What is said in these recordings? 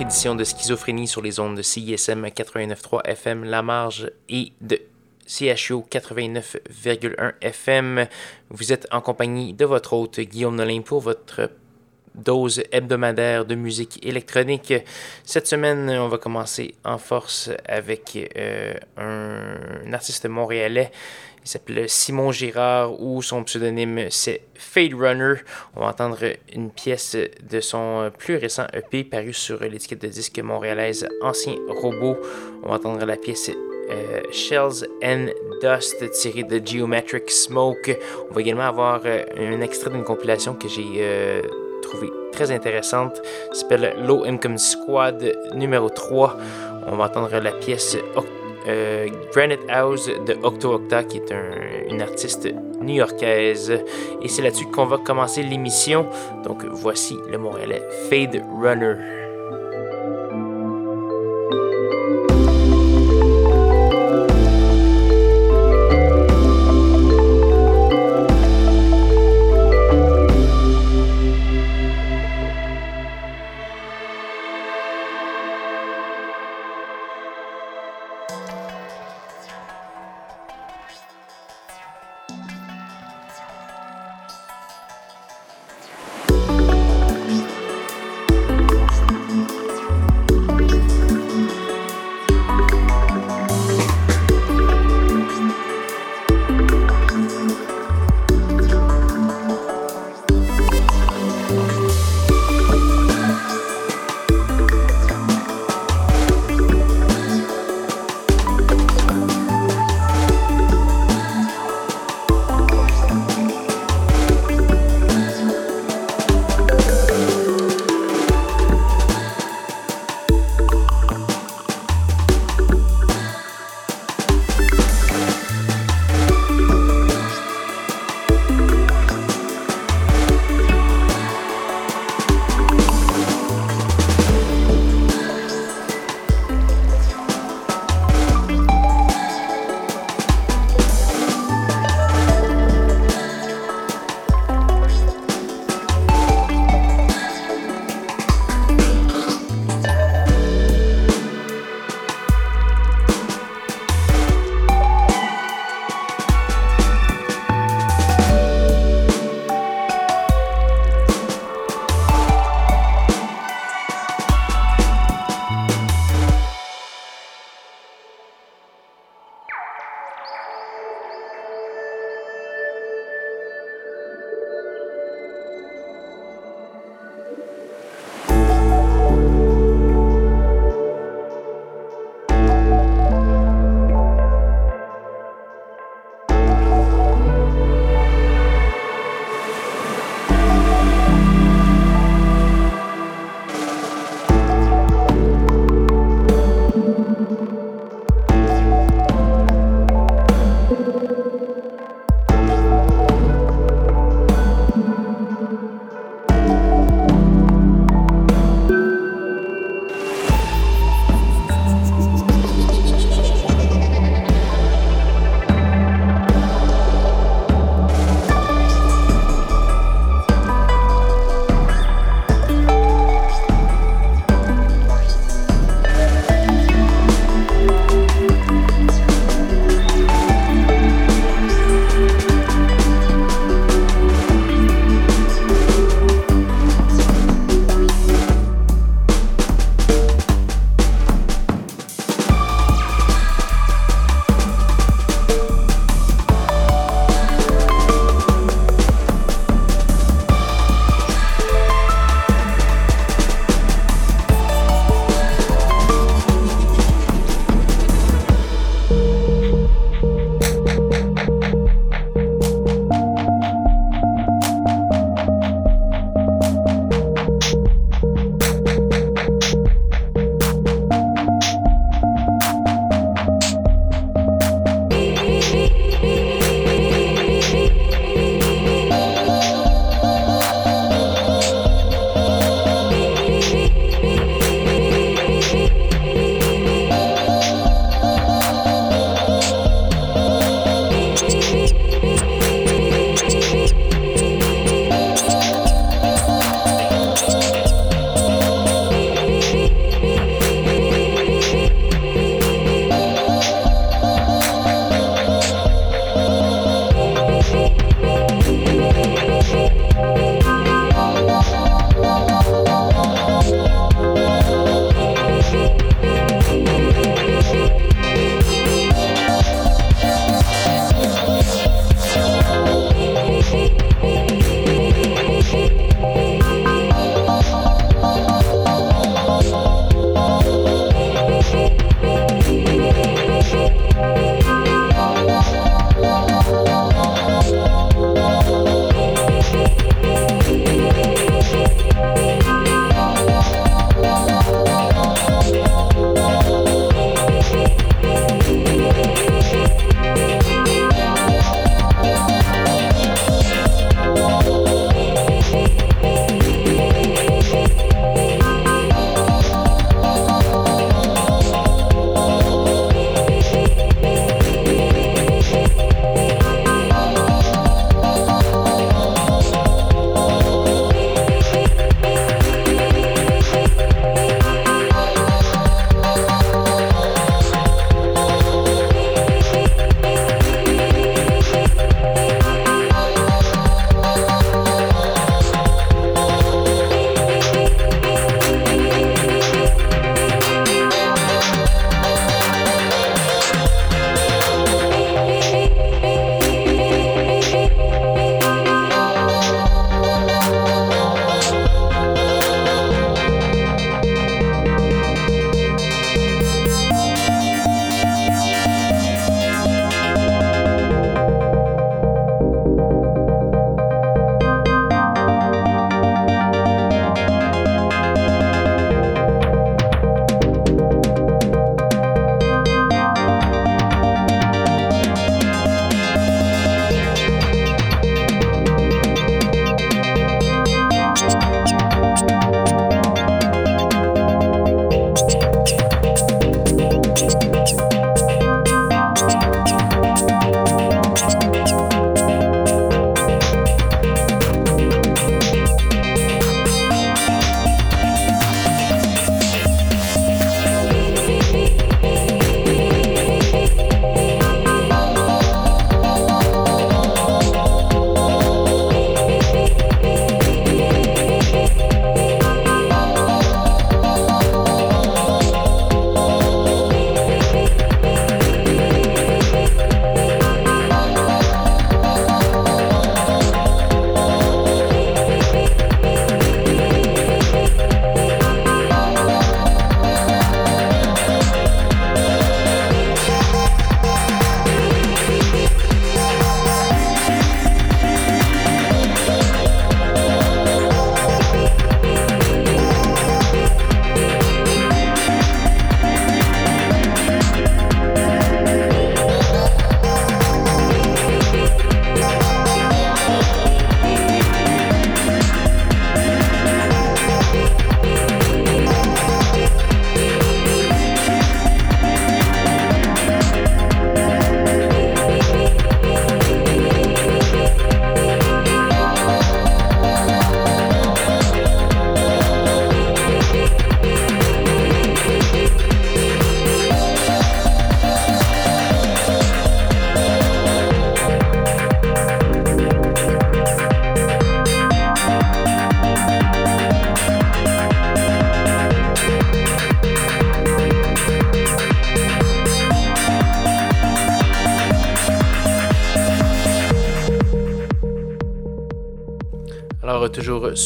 édition de Schizophrénie sur les ondes de CISM 89.3 FM La Marge et de CHO 89.1 FM. Vous êtes en compagnie de votre hôte Guillaume Nolin pour votre dose hebdomadaire de musique électronique. Cette semaine, on va commencer en force avec euh, un artiste montréalais il s'appelle Simon Girard ou son pseudonyme c'est Fade Runner. On va entendre une pièce de son plus récent EP paru sur l'étiquette de disque montréalaise Ancien Robot. On va entendre la pièce euh, Shells and Dust tirée de Geometric Smoke. On va également avoir euh, un extrait d'une compilation que j'ai euh, trouvé très intéressante. s'appelle Low Income Squad numéro 3. On va entendre la pièce euh, Granite House de Octo Octa, qui est une artiste new-yorkaise. Et c'est là-dessus qu'on va commencer l'émission. Donc voici le Montréalais Fade Runner.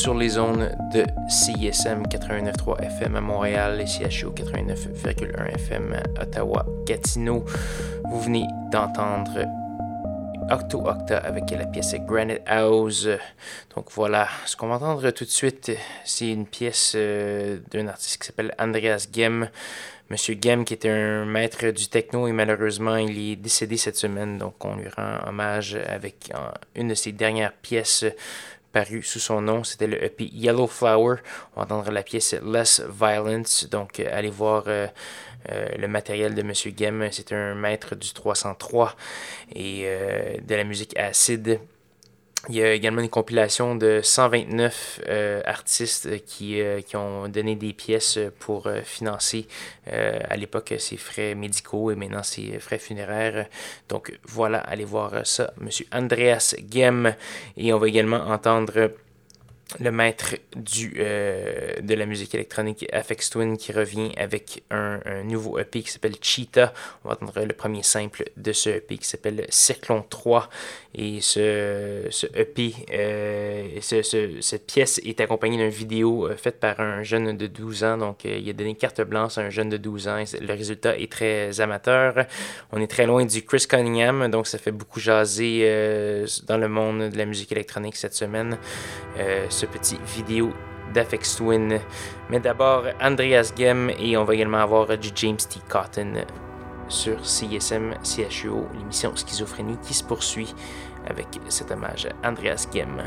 Sur les zones de CISM 89.3 FM à Montréal et CHU 89.1 FM à Ottawa, Gatineau. Vous venez d'entendre Octo Octa avec la pièce Granite House. Donc voilà, ce qu'on va entendre tout de suite, c'est une pièce euh, d'un artiste qui s'appelle Andreas Gem. Monsieur Gem qui était un maître du techno et malheureusement il est décédé cette semaine, donc on lui rend hommage avec une de ses dernières pièces paru sous son nom. C'était le EP Yellow Flower. On va entendre la pièce Less Violence. Donc, euh, allez voir euh, euh, le matériel de Monsieur Gem. C'est un maître du 303 et de la musique acide. Il y a également une compilation de 129 euh, artistes qui, euh, qui, ont donné des pièces pour euh, financer à l'époque ses frais médicaux et maintenant ses frais funéraires. Donc voilà, allez voir ça, Monsieur Andreas Gem. Et on va également entendre le maître du, euh, de la musique électronique Afex Twin qui revient avec un, nouveau EP qui s'appelle Cheetah. On va entendre le premier simple de ce EP qui s'appelle Cyclone 3. Et ce, ce EP, euh, ce, cette pièce est accompagnée d'une vidéo euh, faite par un jeune de 12 ans. Donc il a donné carte blanche à un jeune de 12 ans. le résultat est très amateur. On est très loin du Chris Cunningham, donc ça fait beaucoup jaser dans le monde de la musique électronique cette semaine ce petit vidéo d'Afex Twin. Mais d'abord, Andreas Gem et on va également avoir du James T. Cotton sur CSM CHUO, l'émission Schizophrénie qui se poursuit avec cet hommage à Andreas Gem.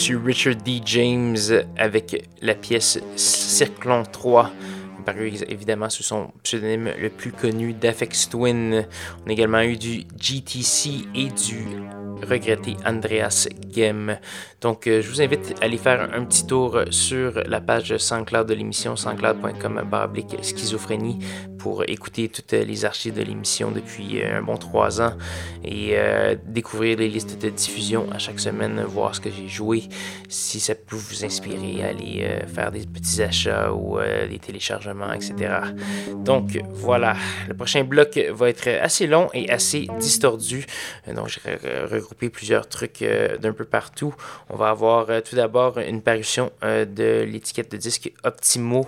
M. Richard D. James avec la pièce Circlon 3 paru évidemment sous son pseudonyme le plus connu d'Afex Twin. On a également eu du GTC et du regretté Andreas Gem. Donc, euh, je vous invite à aller faire un petit tour sur la page SoundCloud de l'émission, soundcloud.com schizophrénie, pour écouter toutes les archives de l'émission depuis euh, un bon trois ans et euh, découvrir les listes de diffusion à chaque semaine, voir ce que j'ai joué, si ça peut vous inspirer aller faire des petits achats ou des téléchargements, etc. Donc, voilà. Le prochain bloc va être assez long et assez distordu. Donc, je regrouper plusieurs trucs d'un peu partout. On va avoir euh, tout d'abord une parution euh, de l'étiquette de disque Optimo.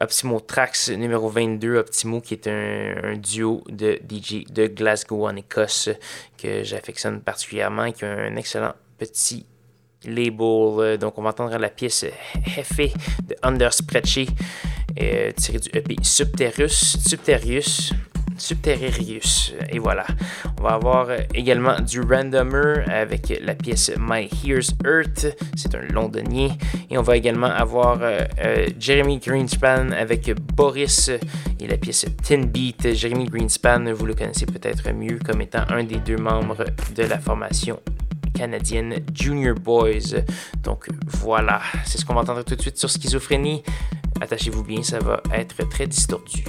Optimo Trax numéro 22, Optimo qui est un, duo de DJ de Glasgow en Écosse que j'affectionne particulièrement et qui a un excellent petit label. Donc on va entendre la pièce Hefe de Under euh, tirée du EP Subterrius. Subterrius Subterrius. Et voilà. On va avoir également du Randomer avec la pièce My Here's Earth. C'est un londonien. Et on va également avoir euh, euh, Jeremy Greenspan avec Boris et la pièce Tin Beat. Jeremy Greenspan, vous le connaissez peut-être mieux comme étant un des deux membres de la formation canadienne Junior Boys. Donc voilà, c'est ce qu'on va entendre tout de suite sur Schizophrénie. Attachez-vous bien, ça va être très distordu.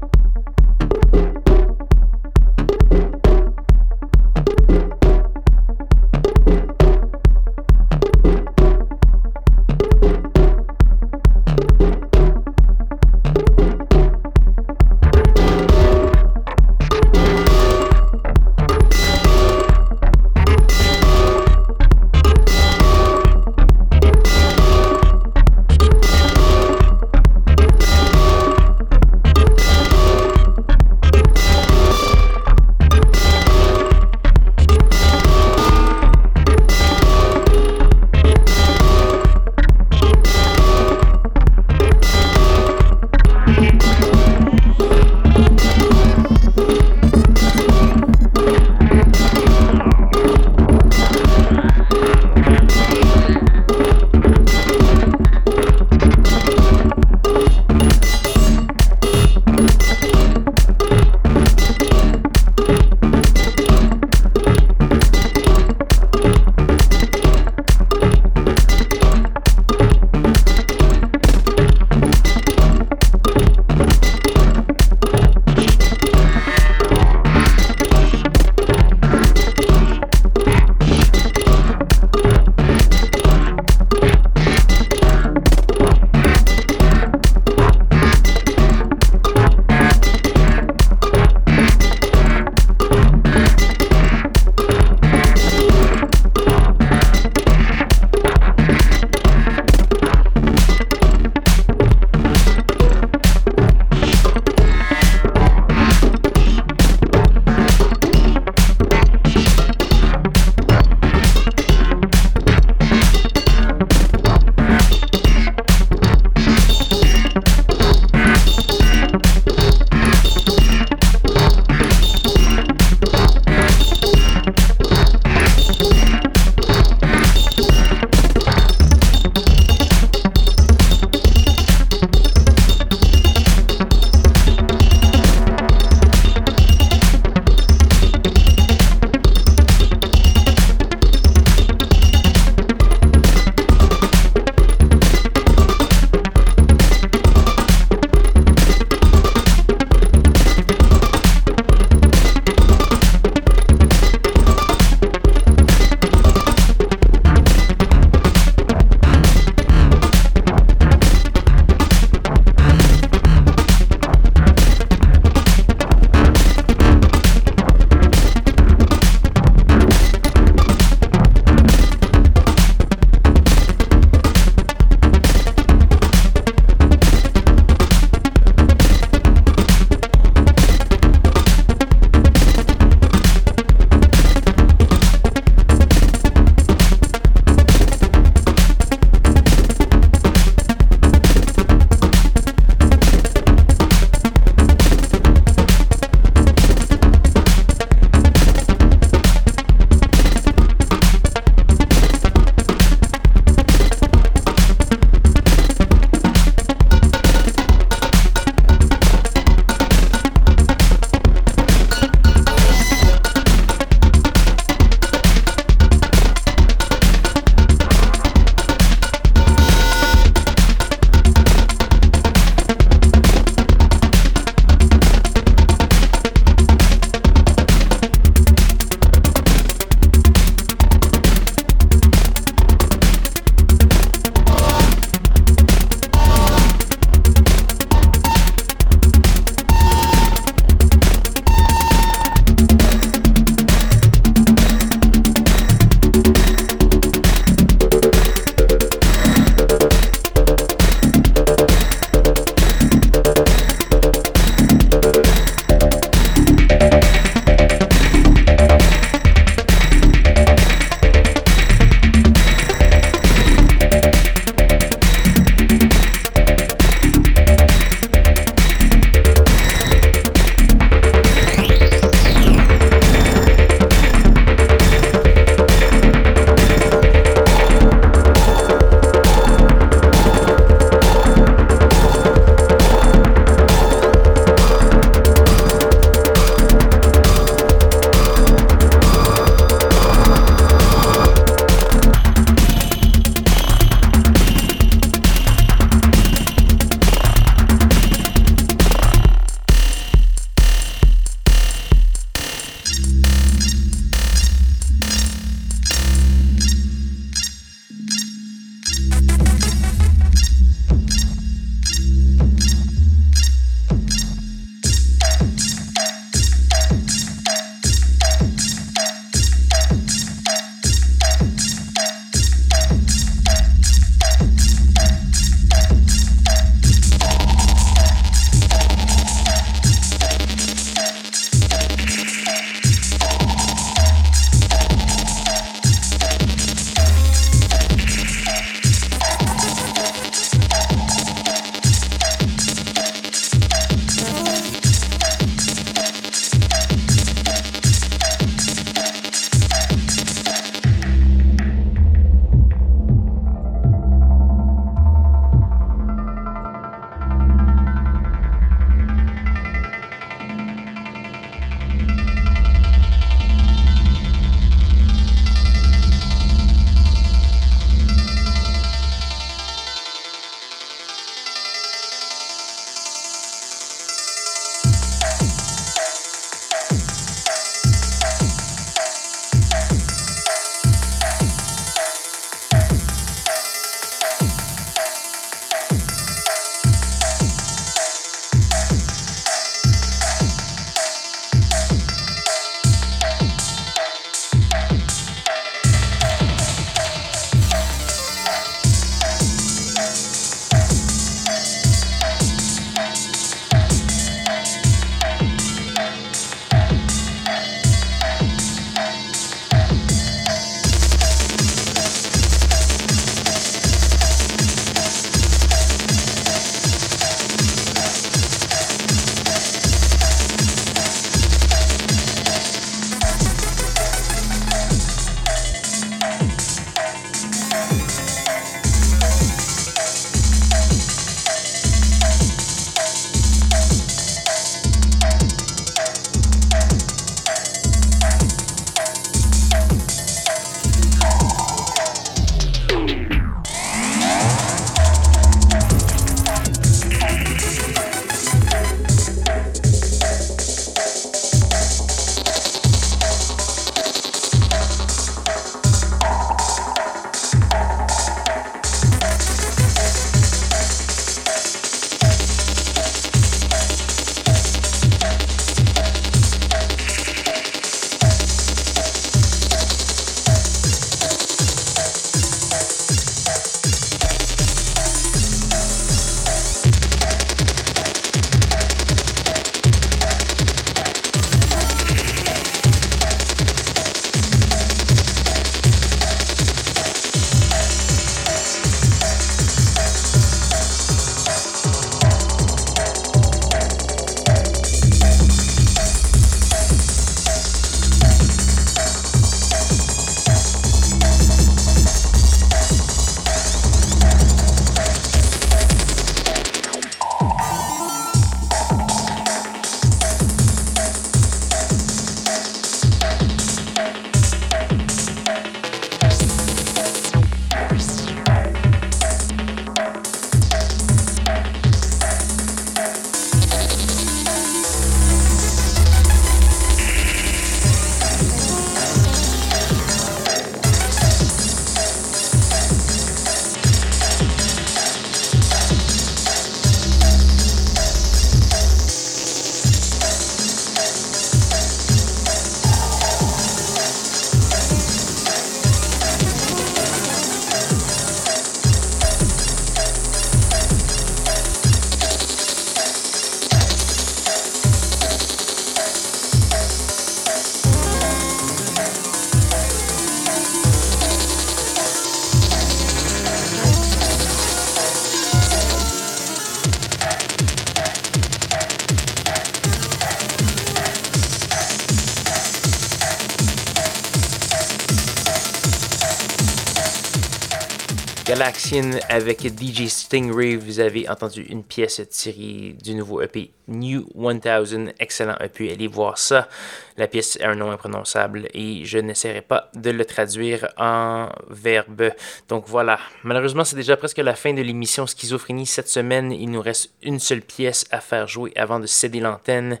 Avec DJ Stingray. Vous avez entendu une pièce tirée du nouveau EP New 1000. Excellent EP. Allez voir ça. La pièce a un nom imprononçable et je n'essaierai pas de le traduire en verbe. Donc voilà. Malheureusement, c'est déjà presque la fin de l'émission Schizophrénie cette semaine. Il nous reste une seule pièce à faire jouer avant de céder l'antenne.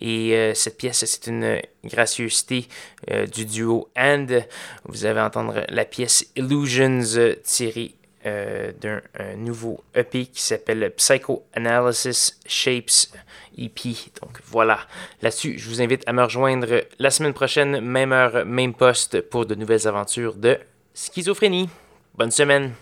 Et euh, cette pièce, c'est une gracieuseté euh, du duo And. Vous allez entendre la pièce Illusions tirée euh, d'un nouveau EP qui s'appelle Psychoanalysis Shapes EP. Donc voilà, là-dessus, je vous invite à me rejoindre la semaine prochaine, même heure, même poste, pour de nouvelles aventures de schizophrénie. Bonne semaine!